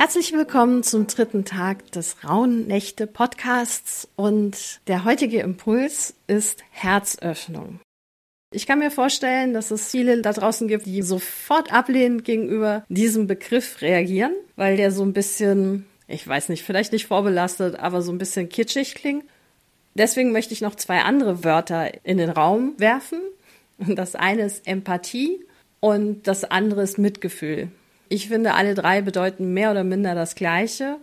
Herzlich willkommen zum dritten Tag des Rauen Nächte Podcasts und der heutige Impuls ist Herzöffnung. Ich kann mir vorstellen, dass es viele da draußen gibt, die sofort ablehnend gegenüber diesem Begriff reagieren, weil der so ein bisschen, ich weiß nicht, vielleicht nicht vorbelastet, aber so ein bisschen kitschig klingt. Deswegen möchte ich noch zwei andere Wörter in den Raum werfen. Das eine ist Empathie und das andere ist Mitgefühl. Ich finde, alle drei bedeuten mehr oder minder das Gleiche.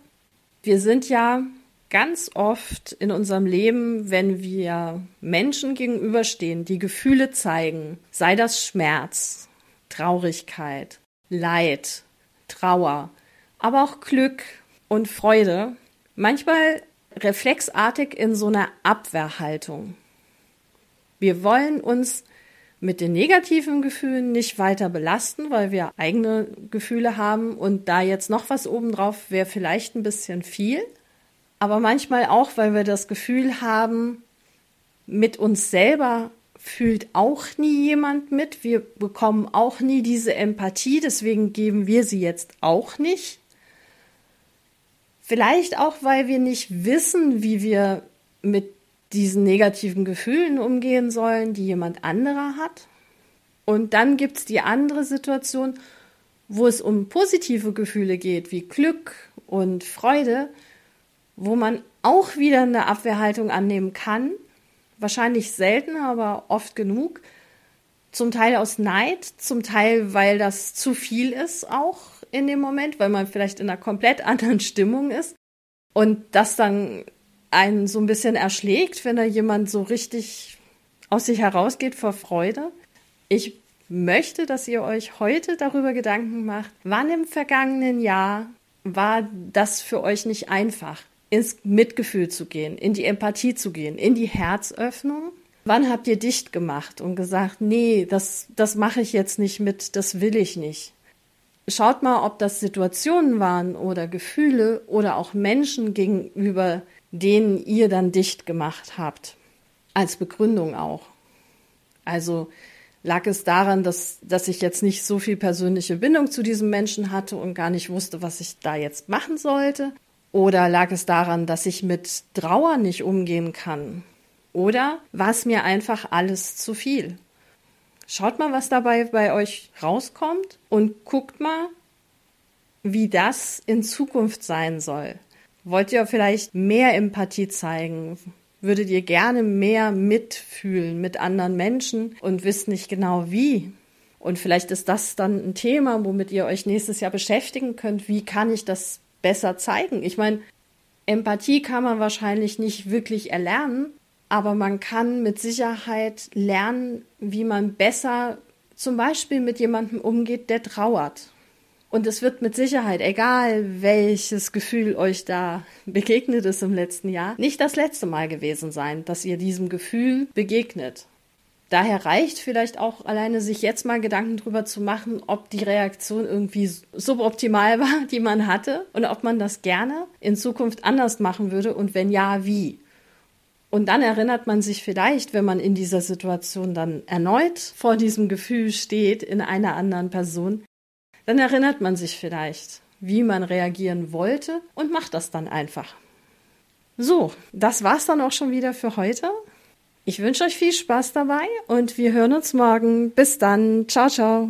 Wir sind ja ganz oft in unserem Leben, wenn wir Menschen gegenüberstehen, die Gefühle zeigen, sei das Schmerz, Traurigkeit, Leid, Trauer, aber auch Glück und Freude, manchmal reflexartig in so einer Abwehrhaltung. Wir wollen uns mit den negativen Gefühlen nicht weiter belasten, weil wir eigene Gefühle haben und da jetzt noch was obendrauf wäre vielleicht ein bisschen viel. Aber manchmal auch, weil wir das Gefühl haben, mit uns selber fühlt auch nie jemand mit. Wir bekommen auch nie diese Empathie, deswegen geben wir sie jetzt auch nicht. Vielleicht auch, weil wir nicht wissen, wie wir mit diesen negativen Gefühlen umgehen sollen, die jemand anderer hat. Und dann gibt es die andere Situation, wo es um positive Gefühle geht, wie Glück und Freude, wo man auch wieder eine Abwehrhaltung annehmen kann. Wahrscheinlich selten, aber oft genug. Zum Teil aus Neid, zum Teil, weil das zu viel ist auch in dem Moment, weil man vielleicht in einer komplett anderen Stimmung ist. Und das dann einen so ein bisschen erschlägt, wenn da jemand so richtig aus sich herausgeht vor Freude. Ich möchte, dass ihr euch heute darüber Gedanken macht, wann im vergangenen Jahr war das für euch nicht einfach, ins Mitgefühl zu gehen, in die Empathie zu gehen, in die Herzöffnung. Wann habt ihr dicht gemacht und gesagt, nee, das, das mache ich jetzt nicht mit, das will ich nicht. Schaut mal, ob das Situationen waren oder Gefühle oder auch Menschen gegenüber, denen ihr dann dicht gemacht habt. Als Begründung auch. Also lag es daran, dass, dass ich jetzt nicht so viel persönliche Bindung zu diesem Menschen hatte und gar nicht wusste, was ich da jetzt machen sollte? Oder lag es daran, dass ich mit Trauer nicht umgehen kann? Oder war es mir einfach alles zu viel? Schaut mal, was dabei bei euch rauskommt und guckt mal, wie das in Zukunft sein soll. Wollt ihr vielleicht mehr Empathie zeigen? Würdet ihr gerne mehr mitfühlen mit anderen Menschen und wisst nicht genau wie? Und vielleicht ist das dann ein Thema, womit ihr euch nächstes Jahr beschäftigen könnt. Wie kann ich das besser zeigen? Ich meine, Empathie kann man wahrscheinlich nicht wirklich erlernen, aber man kann mit Sicherheit lernen, wie man besser zum Beispiel mit jemandem umgeht, der trauert und es wird mit Sicherheit, egal welches Gefühl euch da begegnet ist im letzten Jahr, nicht das letzte Mal gewesen sein, dass ihr diesem Gefühl begegnet. Daher reicht vielleicht auch alleine sich jetzt mal Gedanken drüber zu machen, ob die Reaktion irgendwie suboptimal war, die man hatte und ob man das gerne in Zukunft anders machen würde und wenn ja, wie. Und dann erinnert man sich vielleicht, wenn man in dieser Situation dann erneut vor diesem Gefühl steht in einer anderen Person, dann erinnert man sich vielleicht, wie man reagieren wollte und macht das dann einfach. So, das war's dann auch schon wieder für heute. Ich wünsche euch viel Spaß dabei und wir hören uns morgen. Bis dann. Ciao, ciao.